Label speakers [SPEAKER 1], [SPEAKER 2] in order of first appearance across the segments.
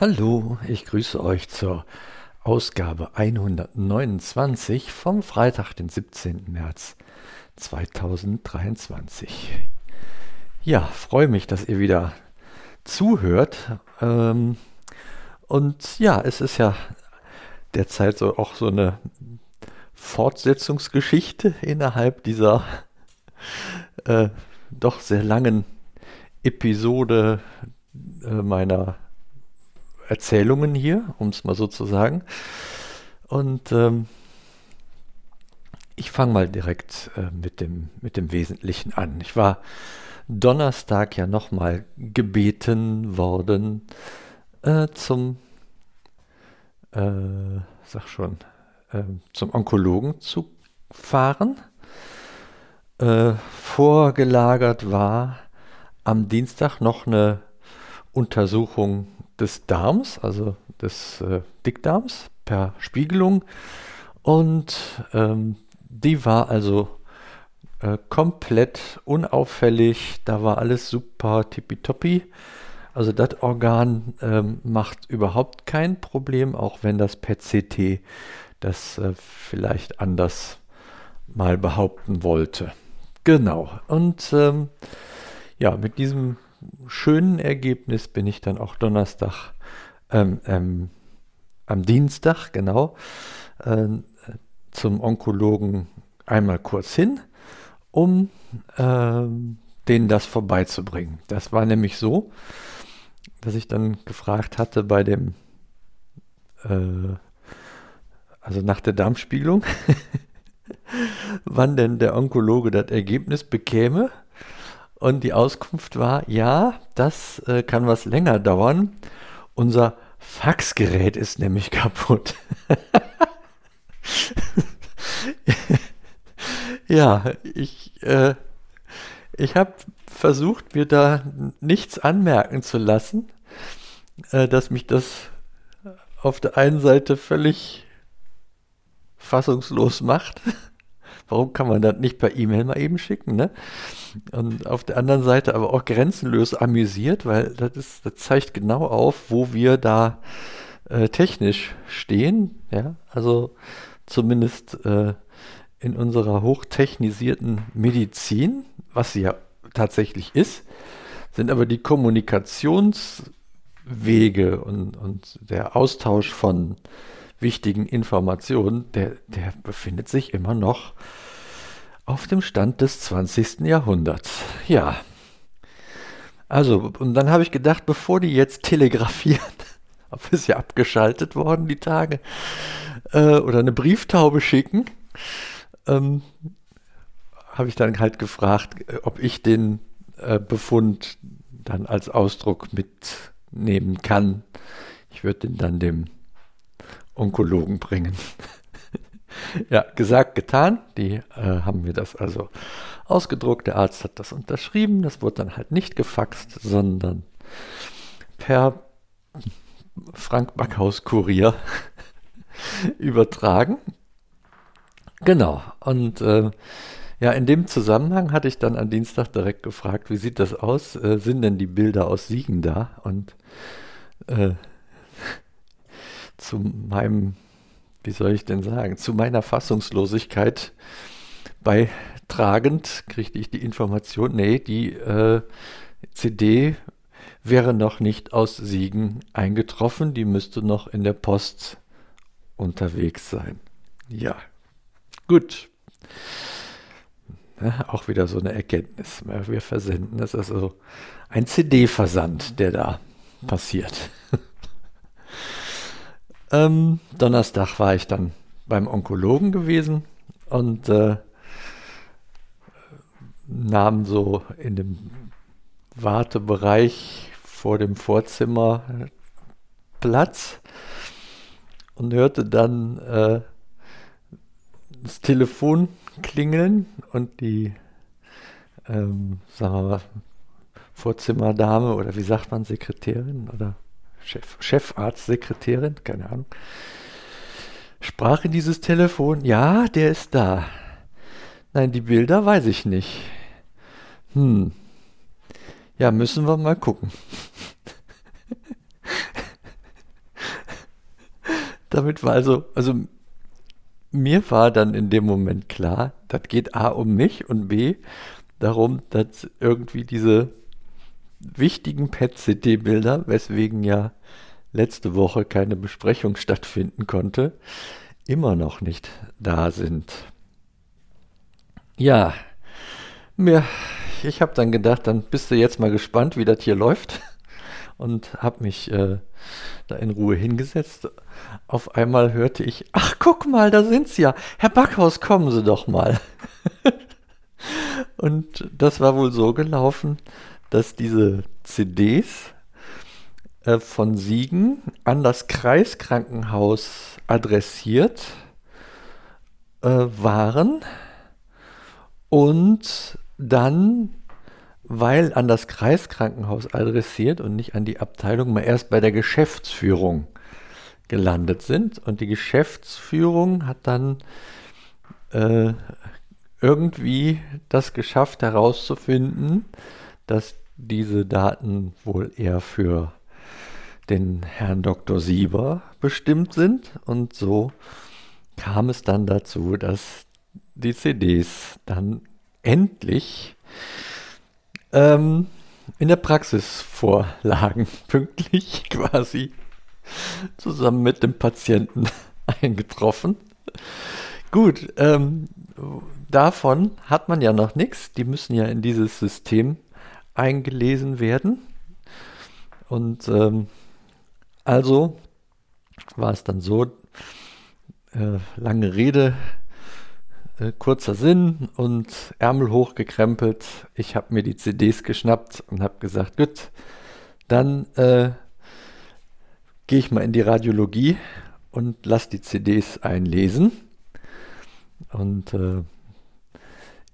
[SPEAKER 1] Hallo, ich grüße euch zur Ausgabe 129 vom Freitag, den 17. März 2023. Ja, freue mich, dass ihr wieder zuhört. Ähm, und ja, es ist ja derzeit so auch so eine Fortsetzungsgeschichte innerhalb dieser äh, doch sehr langen Episode äh, meiner Erzählungen hier, um es mal so zu sagen. Und ähm, ich fange mal direkt äh, mit, dem, mit dem Wesentlichen an. Ich war Donnerstag ja nochmal gebeten worden äh, zum, äh, sag schon, äh, zum Onkologen zu fahren. Äh, vorgelagert war am Dienstag noch eine Untersuchung des Darms, also des äh, Dickdarms per Spiegelung. Und ähm, die war also äh, komplett unauffällig. Da war alles super tippitoppi. Also das Organ ähm, macht überhaupt kein Problem, auch wenn das PET-CT das äh, vielleicht anders mal behaupten wollte. Genau. Und ähm, ja, mit diesem schönen Ergebnis bin ich dann auch Donnerstag, ähm, ähm, am Dienstag, genau, äh, zum Onkologen einmal kurz hin, um äh, denen das vorbeizubringen. Das war nämlich so, dass ich dann gefragt hatte bei dem, äh, also nach der Darmspiegelung, wann denn der Onkologe das Ergebnis bekäme. Und die Auskunft war, ja, das äh, kann was länger dauern. Unser Faxgerät ist nämlich kaputt. ja, ich, äh, ich habe versucht, mir da nichts anmerken zu lassen, äh, dass mich das auf der einen Seite völlig fassungslos macht. Warum kann man das nicht per E-Mail mal eben schicken, ne? Und auf der anderen Seite aber auch grenzenlos amüsiert, weil das, ist, das zeigt genau auf, wo wir da äh, technisch stehen. Ja, also zumindest äh, in unserer hochtechnisierten Medizin, was sie ja tatsächlich ist, sind aber die Kommunikationswege und, und der Austausch von wichtigen Informationen, der, der befindet sich immer noch auf dem Stand des 20. Jahrhunderts. Ja. Also, und dann habe ich gedacht, bevor die jetzt telegrafieren, ob ist ja abgeschaltet worden die Tage, äh, oder eine Brieftaube schicken, ähm, habe ich dann halt gefragt, äh, ob ich den äh, Befund dann als Ausdruck mitnehmen kann. Ich würde den dann dem Onkologen bringen. ja, gesagt, getan. Die äh, haben mir das also ausgedruckt. Der Arzt hat das unterschrieben. Das wurde dann halt nicht gefaxt, sondern per Frank Backhaus Kurier übertragen. Genau. Und äh, ja, in dem Zusammenhang hatte ich dann am Dienstag direkt gefragt, wie sieht das aus? Äh, sind denn die Bilder aus Siegen da? Und äh, zu meinem wie soll ich denn sagen, zu meiner Fassungslosigkeit beitragend kriegte ich die Information, nee, die äh, CD wäre noch nicht aus Siegen eingetroffen, die müsste noch in der Post unterwegs sein. Ja, gut. Ja, auch wieder so eine Erkenntnis. Wir versenden. Das ist also ein CD-Versand, der da passiert. Ähm, Donnerstag war ich dann beim Onkologen gewesen und äh, nahm so in dem Wartebereich vor dem Vorzimmer Platz und hörte dann äh, das Telefon klingeln und die, ähm, sagen wir mal, Vorzimmerdame oder wie sagt man, Sekretärin oder Chef, Chefarztsekretärin, keine Ahnung, sprach in dieses Telefon, ja, der ist da. Nein, die Bilder weiß ich nicht. Hm. Ja, müssen wir mal gucken. damit war also, also mir war dann in dem Moment klar, das geht A um mich und B darum, dass irgendwie diese wichtigen PET-CT-Bilder, weswegen ja letzte Woche keine Besprechung stattfinden konnte, immer noch nicht da sind. Ja, mir, ich habe dann gedacht, dann bist du jetzt mal gespannt, wie das hier läuft und habe mich äh, da in Ruhe hingesetzt. Auf einmal hörte ich, ach guck mal, da sind sie ja. Herr Backhaus, kommen Sie doch mal. und das war wohl so gelaufen, dass diese CDs äh, von Siegen an das Kreiskrankenhaus adressiert äh, waren und dann weil an das Kreiskrankenhaus adressiert und nicht an die Abteilung, mal erst bei der Geschäftsführung gelandet sind. Und die Geschäftsführung hat dann äh, irgendwie das geschafft herauszufinden, dass diese Daten wohl eher für den Herrn Dr. Sieber bestimmt sind. Und so kam es dann dazu, dass die CDs dann endlich ähm, in der Praxis vorlagen, pünktlich quasi zusammen mit dem Patienten eingetroffen. Gut, ähm, davon hat man ja noch nichts. Die müssen ja in dieses System eingelesen werden. Und ähm, also war es dann so, äh, lange Rede, äh, kurzer Sinn und Ärmel hochgekrempelt. Ich habe mir die CDs geschnappt und habe gesagt, gut, dann äh, gehe ich mal in die Radiologie und lasse die CDs einlesen. Und äh,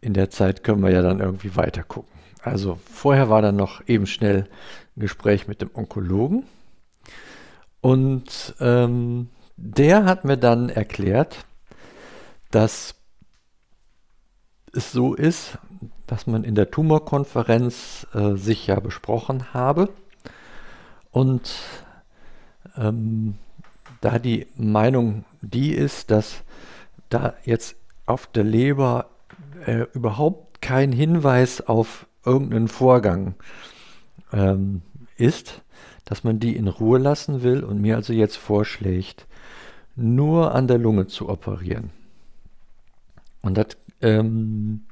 [SPEAKER 1] in der Zeit können wir ja dann irgendwie weiter gucken. Also vorher war dann noch eben schnell ein Gespräch mit dem Onkologen. Und ähm, der hat mir dann erklärt, dass es so ist, dass man in der Tumorkonferenz äh, sich ja besprochen habe und ähm, da die Meinung die ist, dass da jetzt auf der Leber äh, überhaupt kein Hinweis auf irgendeinen Vorgang ähm, ist, dass man die in Ruhe lassen will und mir also jetzt vorschlägt, nur an der Lunge zu operieren. Und das ähm,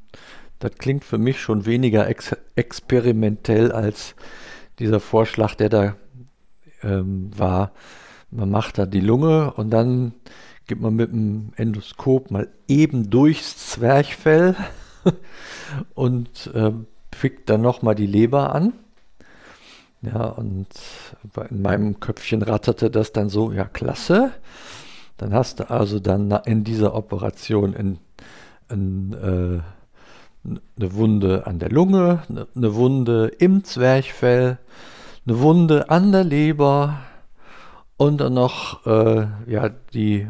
[SPEAKER 1] das klingt für mich schon weniger ex experimentell als dieser Vorschlag, der da ähm, war. Man macht da die Lunge und dann gibt man mit dem Endoskop mal eben durchs Zwerchfell und äh, pickt dann nochmal die Leber an. Ja, und in meinem Köpfchen ratterte das dann so, ja, klasse. Dann hast du also dann in dieser Operation in ein, äh, eine Wunde an der Lunge, eine Wunde im Zwerchfell, eine Wunde an der Leber und dann noch äh, ja, die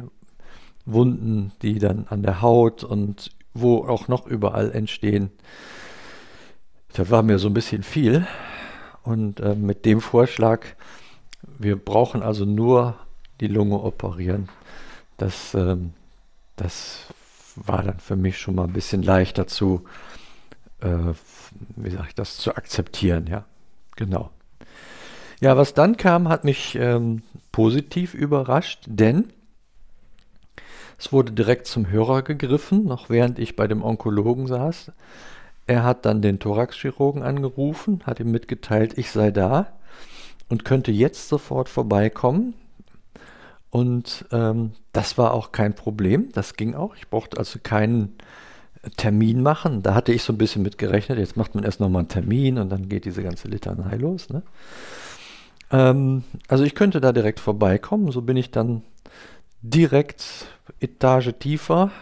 [SPEAKER 1] Wunden, die dann an der Haut und wo auch noch überall entstehen. Das war mir so ein bisschen viel. Und äh, mit dem Vorschlag, wir brauchen also nur die Lunge operieren, das, ähm, das war dann für mich schon mal ein bisschen leichter zu, äh, wie sage ich das, zu akzeptieren, ja. Genau. Ja, was dann kam, hat mich ähm, positiv überrascht, denn es wurde direkt zum Hörer gegriffen, noch während ich bei dem Onkologen saß. Er hat dann den Thoraxchirurgen angerufen, hat ihm mitgeteilt, ich sei da und könnte jetzt sofort vorbeikommen. Und ähm, das war auch kein Problem, das ging auch. Ich brauchte also keinen Termin machen. Da hatte ich so ein bisschen mit gerechnet. Jetzt macht man erst nochmal einen Termin und dann geht diese ganze Litanei los. Ne? Ähm, also ich könnte da direkt vorbeikommen. So bin ich dann direkt Etage tiefer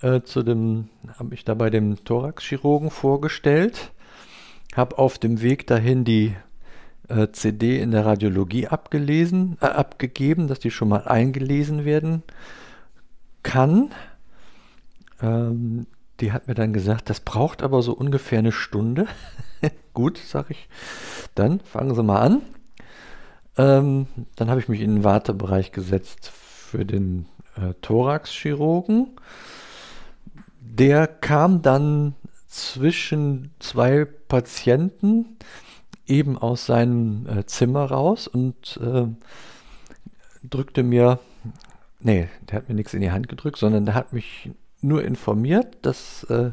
[SPEAKER 1] äh, zu dem, habe ich da bei dem Thoraxchirurgen vorgestellt, habe auf dem Weg dahin die äh, CD in der Radiologie abgelesen, äh, abgegeben, dass die schon mal eingelesen werden kann. Ähm, die hat mir dann gesagt, das braucht aber so ungefähr eine Stunde. Gut, sage ich. Dann fangen Sie mal an. Ähm, dann habe ich mich in den Wartebereich gesetzt für den äh, Thoraxchirurgen. Der kam dann zwischen zwei Patienten eben aus seinem äh, Zimmer raus und äh, drückte mir, nee, der hat mir nichts in die Hand gedrückt, sondern der hat mich nur informiert, dass äh,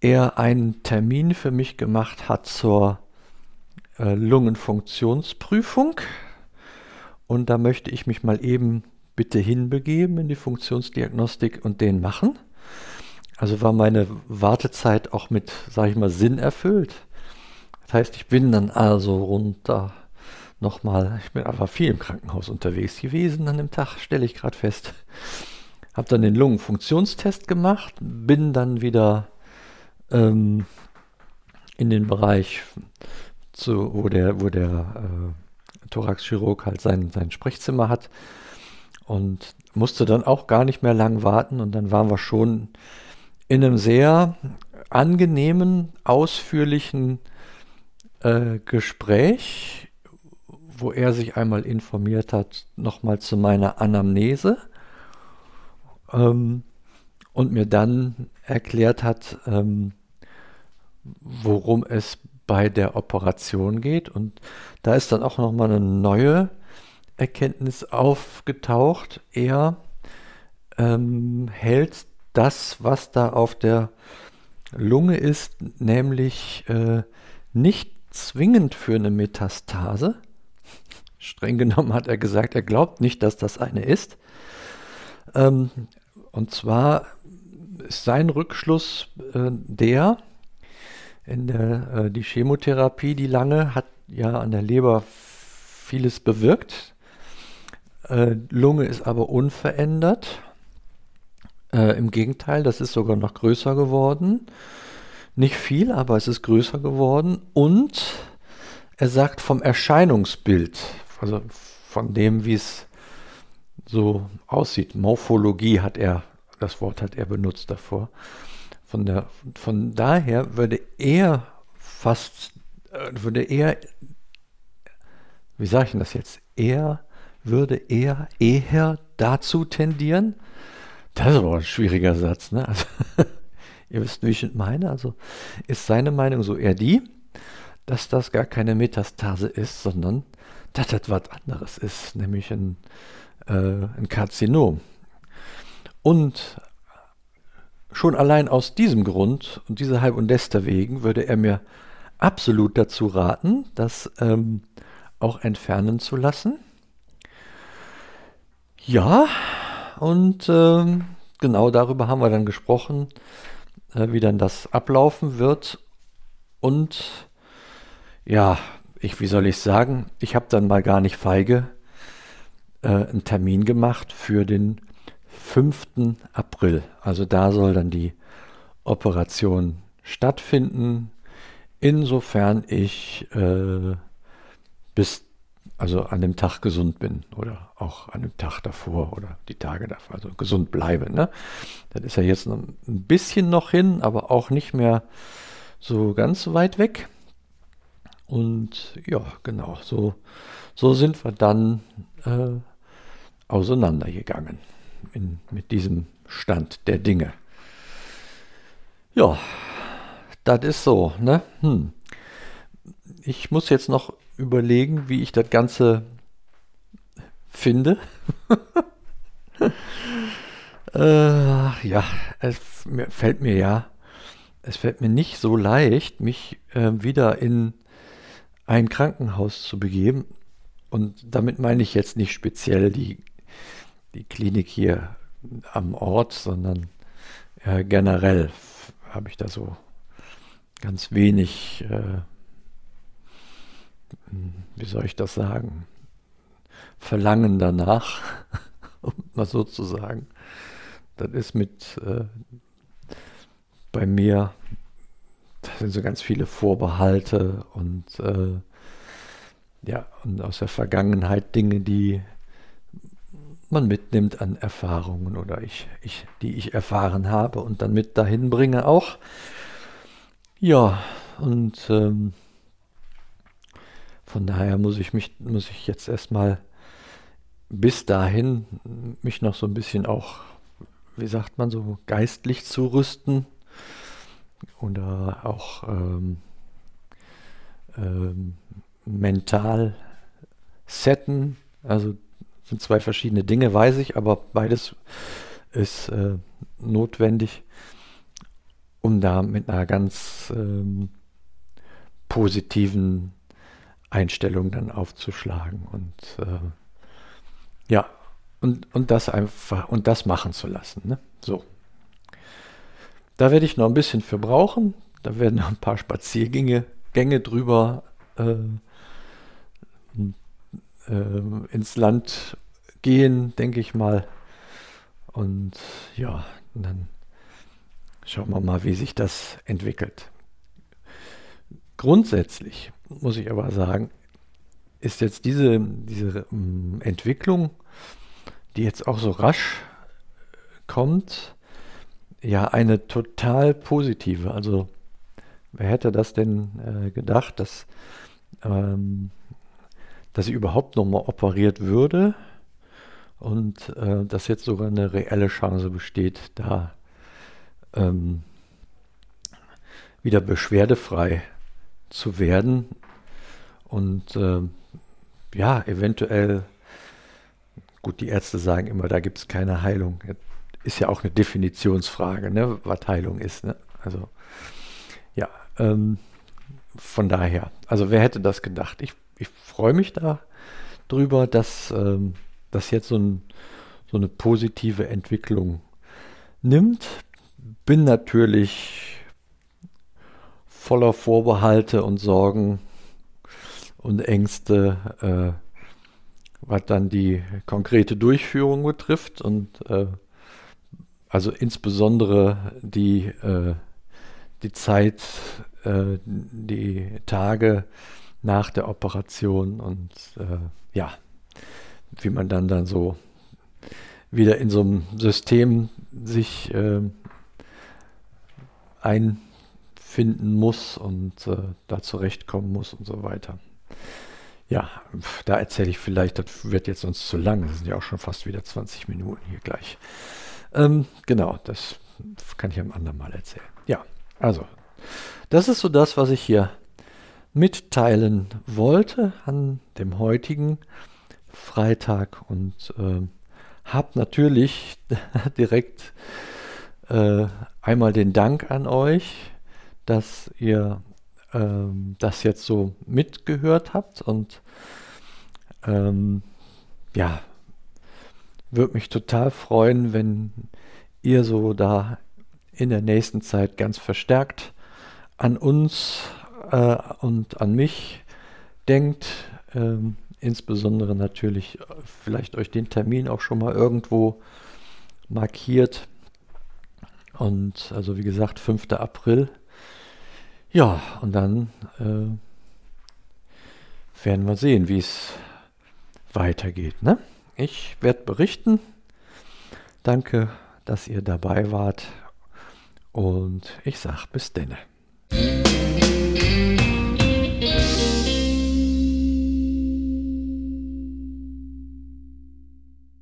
[SPEAKER 1] er einen Termin für mich gemacht hat zur äh, Lungenfunktionsprüfung. Und da möchte ich mich mal eben bitte hinbegeben in die Funktionsdiagnostik und den machen. Also war meine Wartezeit auch mit, sage ich mal, Sinn erfüllt. Das heißt, ich bin dann also runter nochmal, ich bin aber viel im Krankenhaus unterwegs gewesen an dem Tag, stelle ich gerade fest. Habe dann den Lungenfunktionstest gemacht, bin dann wieder ähm, in den Bereich, zu, wo der, wo der äh, Thoraxchirurg halt sein, sein Sprechzimmer hat und musste dann auch gar nicht mehr lang warten und dann waren wir schon in einem sehr angenehmen, ausführlichen äh, Gespräch, wo er sich einmal informiert hat, nochmal zu meiner Anamnese ähm, und mir dann erklärt hat, ähm, worum es bei der Operation geht. Und da ist dann auch nochmal eine neue Erkenntnis aufgetaucht. Er ähm, hält das, was da auf der Lunge ist, nämlich äh, nicht zwingend für eine Metastase. Streng genommen hat er gesagt, er glaubt nicht, dass das eine ist. Ähm, und zwar ist sein Rückschluss äh, der, in der, äh, die Chemotherapie, die lange, hat ja an der Leber vieles bewirkt. Äh, Lunge ist aber unverändert. Äh, Im Gegenteil, das ist sogar noch größer geworden. Nicht viel, aber es ist größer geworden. Und er sagt vom Erscheinungsbild, also von dem, wie es so aussieht. Morphologie hat er, das Wort hat er benutzt davor. Von, der, von daher würde er fast, äh, würde er, wie sage ich denn das jetzt? Er würde er eher dazu tendieren. Das ist aber ein schwieriger Satz, ne? Also, ihr wisst, wie ich meine. Also ist seine Meinung so eher die, dass das gar keine Metastase ist, sondern dass das was anderes ist, nämlich ein, äh, ein Karzinom. Und Schon allein aus diesem Grund und dieser Halb- und Läster wegen würde er mir absolut dazu raten, das ähm, auch entfernen zu lassen. Ja, und ähm, genau darüber haben wir dann gesprochen, äh, wie dann das ablaufen wird. Und ja, ich, wie soll ich sagen, ich habe dann mal gar nicht feige äh, einen Termin gemacht für den 5. April. Also da soll dann die Operation stattfinden, insofern ich äh, bis also an dem Tag gesund bin oder auch an dem Tag davor oder die Tage davor, also gesund bleibe. Ne? Das ist ja jetzt ein bisschen noch hin, aber auch nicht mehr so ganz weit weg. Und ja, genau, so, so sind wir dann äh, auseinandergegangen in, mit diesem Stand der Dinge. Ja, das ist so, ne? Hm. Ich muss jetzt noch überlegen, wie ich das Ganze finde. äh, ja, es fällt mir ja, es fällt mir nicht so leicht, mich äh, wieder in ein Krankenhaus zu begeben. Und damit meine ich jetzt nicht speziell die die Klinik hier am Ort, sondern äh, generell habe ich da so ganz wenig, äh, wie soll ich das sagen, Verlangen danach, um mal so zu sagen. Das ist mit äh, bei mir, das sind so ganz viele Vorbehalte und äh, ja, und aus der Vergangenheit Dinge, die man mitnimmt an Erfahrungen oder ich, ich, die ich erfahren habe und dann mit dahin bringe auch. Ja, und ähm, von daher muss ich mich, muss ich jetzt erstmal bis dahin mich noch so ein bisschen auch, wie sagt man so, geistlich zu rüsten oder auch ähm, ähm, mental setten. Also sind zwei verschiedene Dinge, weiß ich, aber beides ist äh, notwendig, um da mit einer ganz ähm, positiven Einstellung dann aufzuschlagen und äh, ja, und, und das einfach und das machen zu lassen. Ne? So. Da werde ich noch ein bisschen für brauchen. Da werden noch ein paar Spaziergänge Gänge drüber äh, äh, ins Land gehen, denke ich mal. Und ja, dann schauen wir mal, wie sich das entwickelt. Grundsätzlich muss ich aber sagen, ist jetzt diese, diese ähm, Entwicklung, die jetzt auch so rasch kommt, ja eine total positive. Also wer hätte das denn äh, gedacht, dass, ähm, dass sie überhaupt nochmal operiert würde und äh, dass jetzt sogar eine reelle Chance besteht, da ähm, wieder beschwerdefrei zu werden und äh, ja, eventuell, gut, die Ärzte sagen immer, da gibt es keine Heilung. Ist ja auch eine Definitionsfrage, ne, was Heilung ist. Ne? Also ja, ähm, von daher, also wer hätte das gedacht? Ich, ich freue mich da drüber, dass ähm, das jetzt so, ein, so eine positive Entwicklung nimmt. Bin natürlich voller Vorbehalte und Sorgen und Ängste, äh, was dann die konkrete Durchführung betrifft und äh, also insbesondere die, äh, die Zeit, äh, die Tage nach der Operation und äh, ja, wie man dann dann so wieder in so einem System sich äh, einfinden muss und äh, da zurechtkommen muss und so weiter. Ja, da erzähle ich vielleicht, das wird jetzt uns zu lang. Das sind ja auch schon fast wieder 20 Minuten hier gleich. Ähm, genau, das kann ich am anderen Mal erzählen. Ja, also, das ist so das, was ich hier mitteilen wollte an dem heutigen Freitag und äh, habe natürlich direkt äh, einmal den Dank an euch, dass ihr ähm, das jetzt so mitgehört habt und ähm, ja, würde mich total freuen, wenn ihr so da in der nächsten Zeit ganz verstärkt an uns äh, und an mich denkt. Ähm, insbesondere natürlich äh, vielleicht euch den Termin auch schon mal irgendwo markiert. Und also wie gesagt, 5. April ja, und dann äh, werden wir sehen, wie es weitergeht. Ne? Ich werde berichten. Danke, dass ihr dabei wart. Und ich sage bis denne.